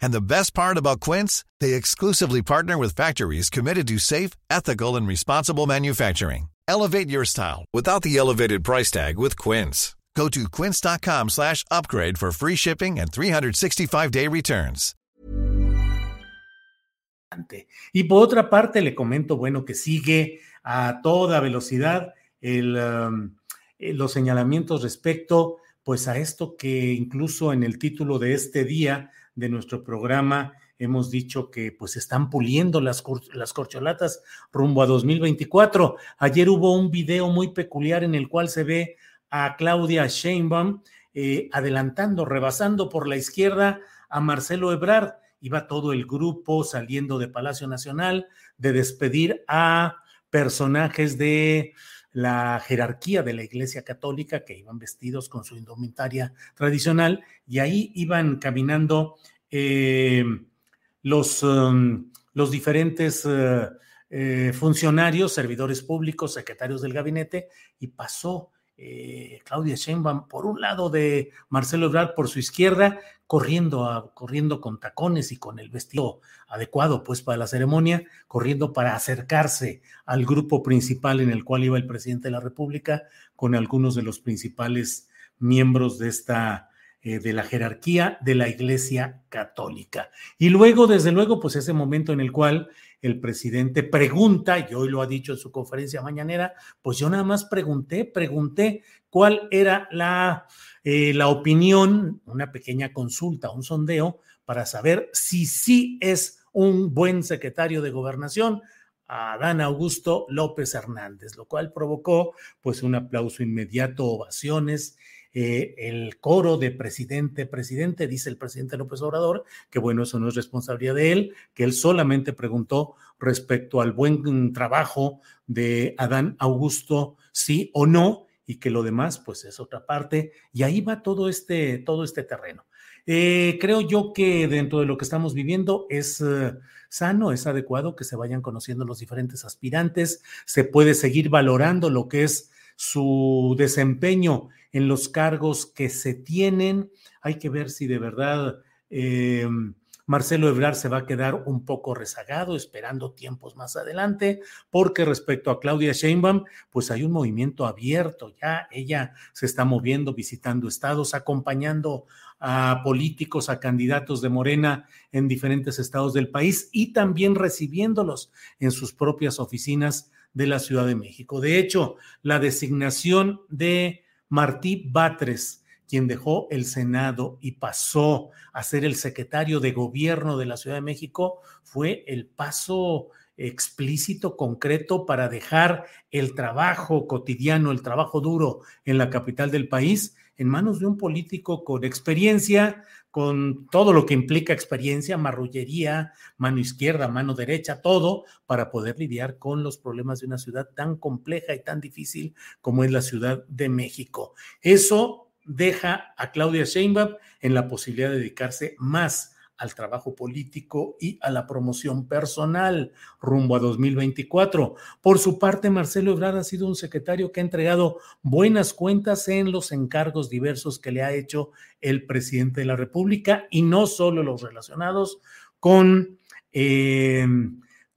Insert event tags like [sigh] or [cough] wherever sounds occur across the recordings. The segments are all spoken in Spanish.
And the best part about Quince, they exclusively partner with factories committed to safe, ethical, and responsible manufacturing. Elevate your style without the elevated price tag with Quince. Go to quince.com slash upgrade for free shipping and 365-day returns. Y por otra parte, le comento, bueno, que sigue a toda velocidad el, um, los señalamientos respecto pues a esto que incluso en el título de este día de nuestro programa hemos dicho que pues están puliendo las, corcholatas rumbo a 2024. Ayer hubo un video muy peculiar en el cual se ve a Claudia Sheinbaum eh, adelantando, rebasando por la izquierda a Marcelo Ebrard. Iba todo el grupo saliendo de Palacio Nacional de despedir a personajes de la jerarquía de la Iglesia Católica que iban vestidos con su indumentaria tradicional y ahí iban caminando eh, los, um, los diferentes uh, eh, funcionarios, servidores públicos, secretarios del gabinete y pasó eh, Claudia Sheinbaum por un lado de Marcelo Ebrard por su izquierda, corriendo, corriendo con tacones y con el vestido adecuado pues para la ceremonia, corriendo para acercarse al grupo principal en el cual iba el presidente de la República con algunos de los principales miembros de esta eh, de la jerarquía de la Iglesia Católica. Y luego, desde luego, pues ese momento en el cual el presidente pregunta, y hoy lo ha dicho en su conferencia mañanera, pues yo nada más pregunté, pregunté cuál era la, eh, la opinión, una pequeña consulta, un sondeo, para saber si sí es un buen secretario de gobernación, a Adán Augusto López Hernández, lo cual provocó pues un aplauso inmediato, ovaciones eh, el coro de presidente, presidente, dice el presidente López Obrador, que bueno, eso no es responsabilidad de él, que él solamente preguntó respecto al buen trabajo de Adán Augusto, sí o no, y que lo demás, pues es otra parte, y ahí va todo este, todo este terreno. Eh, creo yo que dentro de lo que estamos viviendo es eh, sano, es adecuado que se vayan conociendo los diferentes aspirantes, se puede seguir valorando lo que es su desempeño en los cargos que se tienen. Hay que ver si de verdad eh, Marcelo Ebrard se va a quedar un poco rezagado, esperando tiempos más adelante, porque respecto a Claudia Sheinbaum, pues hay un movimiento abierto ya. Ella se está moviendo, visitando estados, acompañando a políticos, a candidatos de Morena en diferentes estados del país y también recibiéndolos en sus propias oficinas de la Ciudad de México. De hecho, la designación de Martí Batres, quien dejó el Senado y pasó a ser el secretario de gobierno de la Ciudad de México, fue el paso explícito, concreto para dejar el trabajo cotidiano, el trabajo duro en la capital del país en manos de un político con experiencia, con todo lo que implica experiencia, marrullería, mano izquierda, mano derecha, todo para poder lidiar con los problemas de una ciudad tan compleja y tan difícil como es la Ciudad de México. Eso deja a Claudia Sheinbaum en la posibilidad de dedicarse más al trabajo político y a la promoción personal rumbo a 2024. Por su parte, Marcelo Ebrard ha sido un secretario que ha entregado buenas cuentas en los encargos diversos que le ha hecho el presidente de la República y no solo los relacionados con... Eh,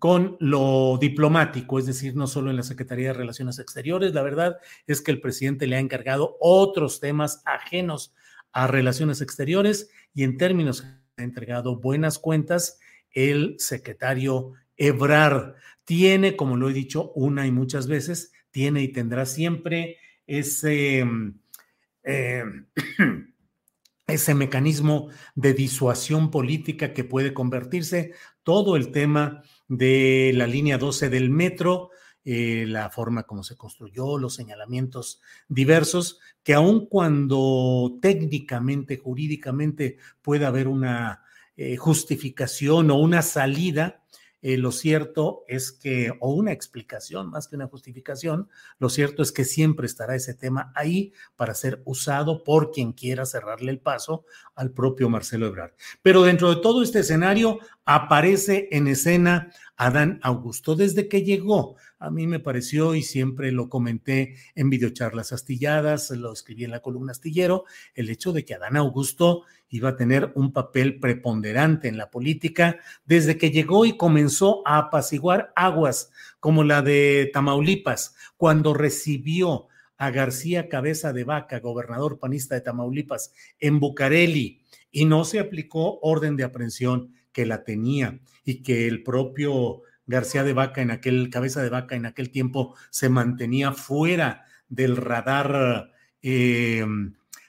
con lo diplomático, es decir, no solo en la Secretaría de Relaciones Exteriores. La verdad es que el presidente le ha encargado otros temas ajenos a relaciones exteriores y en términos ha entregado buenas cuentas el secretario Ebrard tiene, como lo he dicho una y muchas veces, tiene y tendrá siempre ese, eh, [clears throat] ese mecanismo de disuasión política que puede convertirse todo el tema de la línea 12 del metro, eh, la forma como se construyó, los señalamientos diversos, que aun cuando técnicamente, jurídicamente pueda haber una eh, justificación o una salida, eh, lo cierto es que, o una explicación más que una justificación, lo cierto es que siempre estará ese tema ahí para ser usado por quien quiera cerrarle el paso al propio Marcelo Ebrard. Pero dentro de todo este escenario aparece en escena Adán Augusto. Desde que llegó, a mí me pareció, y siempre lo comenté en videocharlas astilladas, lo escribí en la columna astillero, el hecho de que Adán Augusto iba a tener un papel preponderante en la política desde que llegó y comenzó a apaciguar aguas como la de Tamaulipas, cuando recibió a García Cabeza de Vaca, gobernador panista de Tamaulipas, en Bucareli, y no se aplicó orden de aprehensión que la tenía y que el propio García de Vaca en aquel, Cabeza de Vaca en aquel tiempo se mantenía fuera del radar, eh,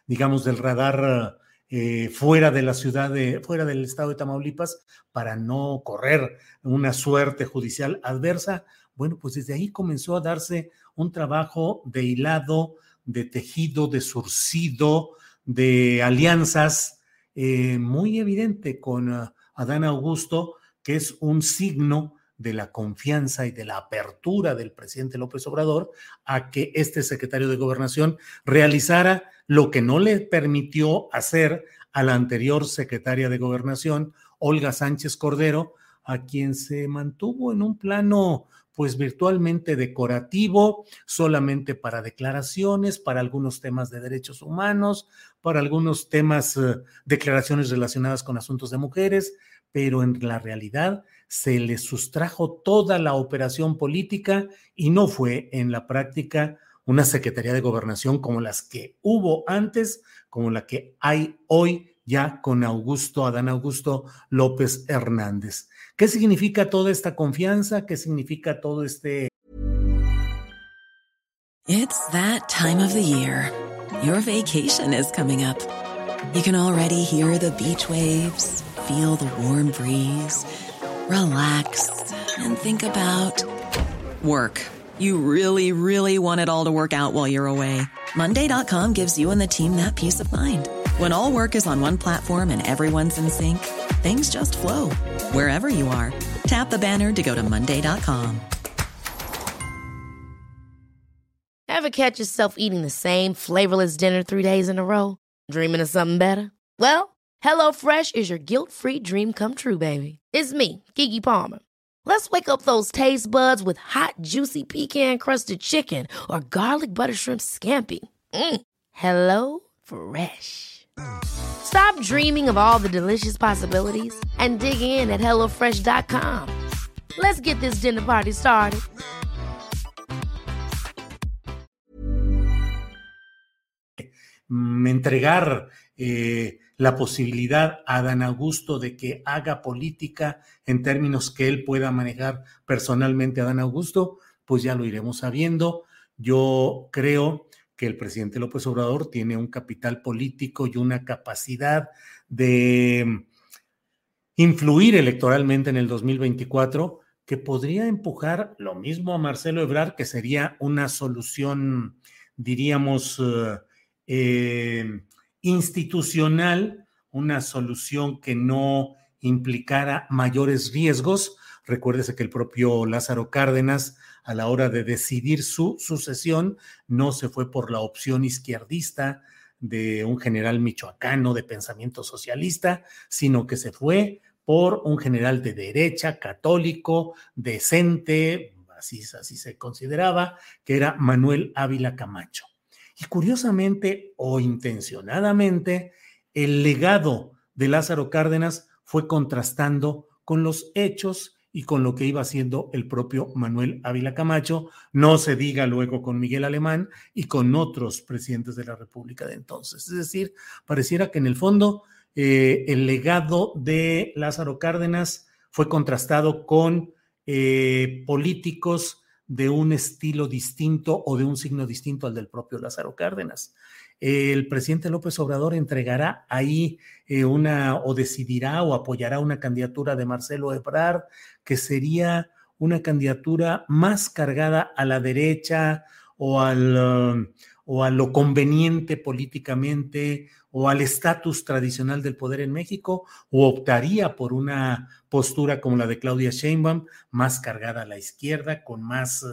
digamos, del radar eh, fuera de la ciudad de, fuera del estado de Tamaulipas para no correr una suerte judicial adversa. Bueno, pues desde ahí comenzó a darse un trabajo de hilado, de tejido, de surcido, de alianzas eh, muy evidente con Adán Augusto, que es un signo de la confianza y de la apertura del presidente López Obrador a que este secretario de gobernación realizara lo que no le permitió hacer a la anterior secretaria de gobernación, Olga Sánchez Cordero, a quien se mantuvo en un plano pues virtualmente decorativo, solamente para declaraciones, para algunos temas de derechos humanos, para algunos temas, eh, declaraciones relacionadas con asuntos de mujeres, pero en la realidad se le sustrajo toda la operación política y no fue en la práctica una Secretaría de Gobernación como las que hubo antes, como la que hay hoy ya con Augusto, Adán Augusto López Hernández. ¿Qué significa toda esta confianza? ¿Qué significa todo este... It's that time of the year. Your vacation is coming up. You can already hear the beach waves, feel the warm breeze, relax and think about work. You really, really want it all to work out while you're away. Monday.com gives you and the team that peace of mind. When all work is on one platform and everyone's in sync, things just flow wherever you are. Tap the banner to go to Monday.com. Ever catch yourself eating the same flavorless dinner three days in a row? Dreaming of something better? Well, HelloFresh is your guilt free dream come true, baby. It's me, Kiki Palmer. Let's wake up those taste buds with hot, juicy pecan crusted chicken or garlic butter shrimp scampi. Mm. Hello Fresh. Stop dreaming of all the delicious possibilities and dig in at HelloFresh.com. Let's get this dinner party started. Entregar eh, la posibilidad a Dan Augusto de que haga política en términos que él pueda manejar personalmente a Dan Augusto, pues ya lo iremos sabiendo. Yo creo que el presidente López Obrador tiene un capital político y una capacidad de influir electoralmente en el 2024 que podría empujar lo mismo a Marcelo Ebrard, que sería una solución, diríamos, eh, eh institucional, una solución que no implicara mayores riesgos. Recuérdese que el propio Lázaro Cárdenas, a la hora de decidir su sucesión, no se fue por la opción izquierdista de un general michoacano de pensamiento socialista, sino que se fue por un general de derecha, católico, decente, así, así se consideraba, que era Manuel Ávila Camacho. Y curiosamente o intencionadamente, el legado de Lázaro Cárdenas fue contrastando con los hechos y con lo que iba haciendo el propio Manuel Ávila Camacho, no se diga luego con Miguel Alemán y con otros presidentes de la República de entonces. Es decir, pareciera que en el fondo eh, el legado de Lázaro Cárdenas fue contrastado con eh, políticos de un estilo distinto o de un signo distinto al del propio Lázaro Cárdenas. El presidente López Obrador entregará ahí eh, una o decidirá o apoyará una candidatura de Marcelo Ebrard que sería una candidatura más cargada a la derecha o, al, um, o a lo conveniente políticamente o al estatus tradicional del poder en México o optaría por una postura como la de Claudia Sheinbaum, más cargada a la izquierda, con más,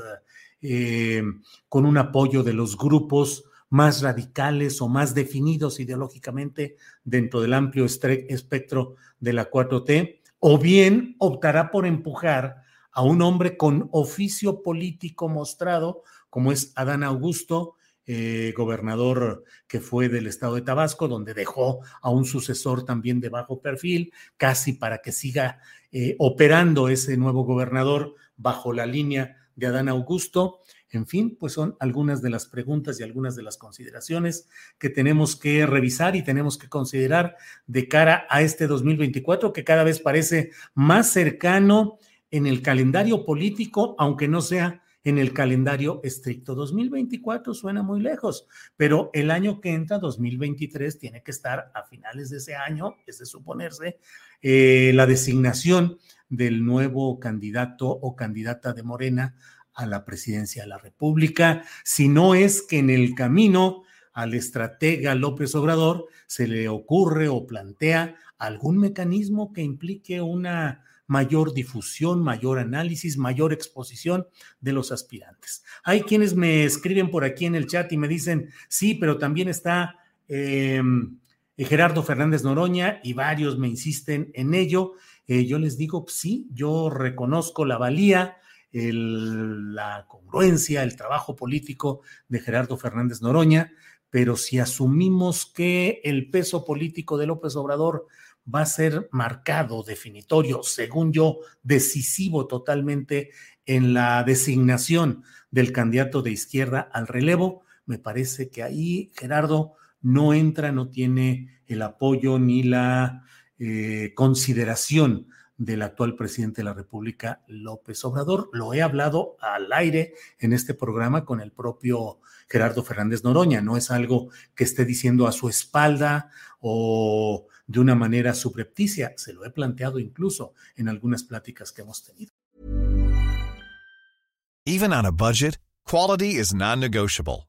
eh, con un apoyo de los grupos más radicales o más definidos ideológicamente dentro del amplio espectro de la 4T, o bien optará por empujar a un hombre con oficio político mostrado, como es Adán Augusto, eh, gobernador que fue del estado de Tabasco, donde dejó a un sucesor también de bajo perfil, casi para que siga eh, operando ese nuevo gobernador bajo la línea de Adán Augusto. En fin, pues son algunas de las preguntas y algunas de las consideraciones que tenemos que revisar y tenemos que considerar de cara a este 2024 que cada vez parece más cercano en el calendario político, aunque no sea en el calendario estricto. 2024 suena muy lejos, pero el año que entra, 2023, tiene que estar a finales de ese año, es de suponerse, eh, la designación del nuevo candidato o candidata de Morena a la presidencia de la República, si no es que en el camino al estratega López Obrador se le ocurre o plantea algún mecanismo que implique una mayor difusión, mayor análisis, mayor exposición de los aspirantes. Hay quienes me escriben por aquí en el chat y me dicen, sí, pero también está em, Gerardo Fernández Noroña y varios me insisten en ello. Eh, yo les digo, sí, yo reconozco la valía, la congruencia, el trabajo político de Gerardo Fernández Noroña, pero si asumimos que el peso político de López Obrador va a ser marcado, definitorio, según yo, decisivo totalmente en la designación del candidato de izquierda al relevo. Me parece que ahí Gerardo no entra, no tiene el apoyo ni la eh, consideración del actual presidente de la República, López Obrador. Lo he hablado al aire en este programa con el propio Gerardo Fernández Noroña. No es algo que esté diciendo a su espalda o de una manera subrepticia. Se lo he planteado incluso en algunas pláticas que hemos tenido. Even on a budget, quality is non-negotiable.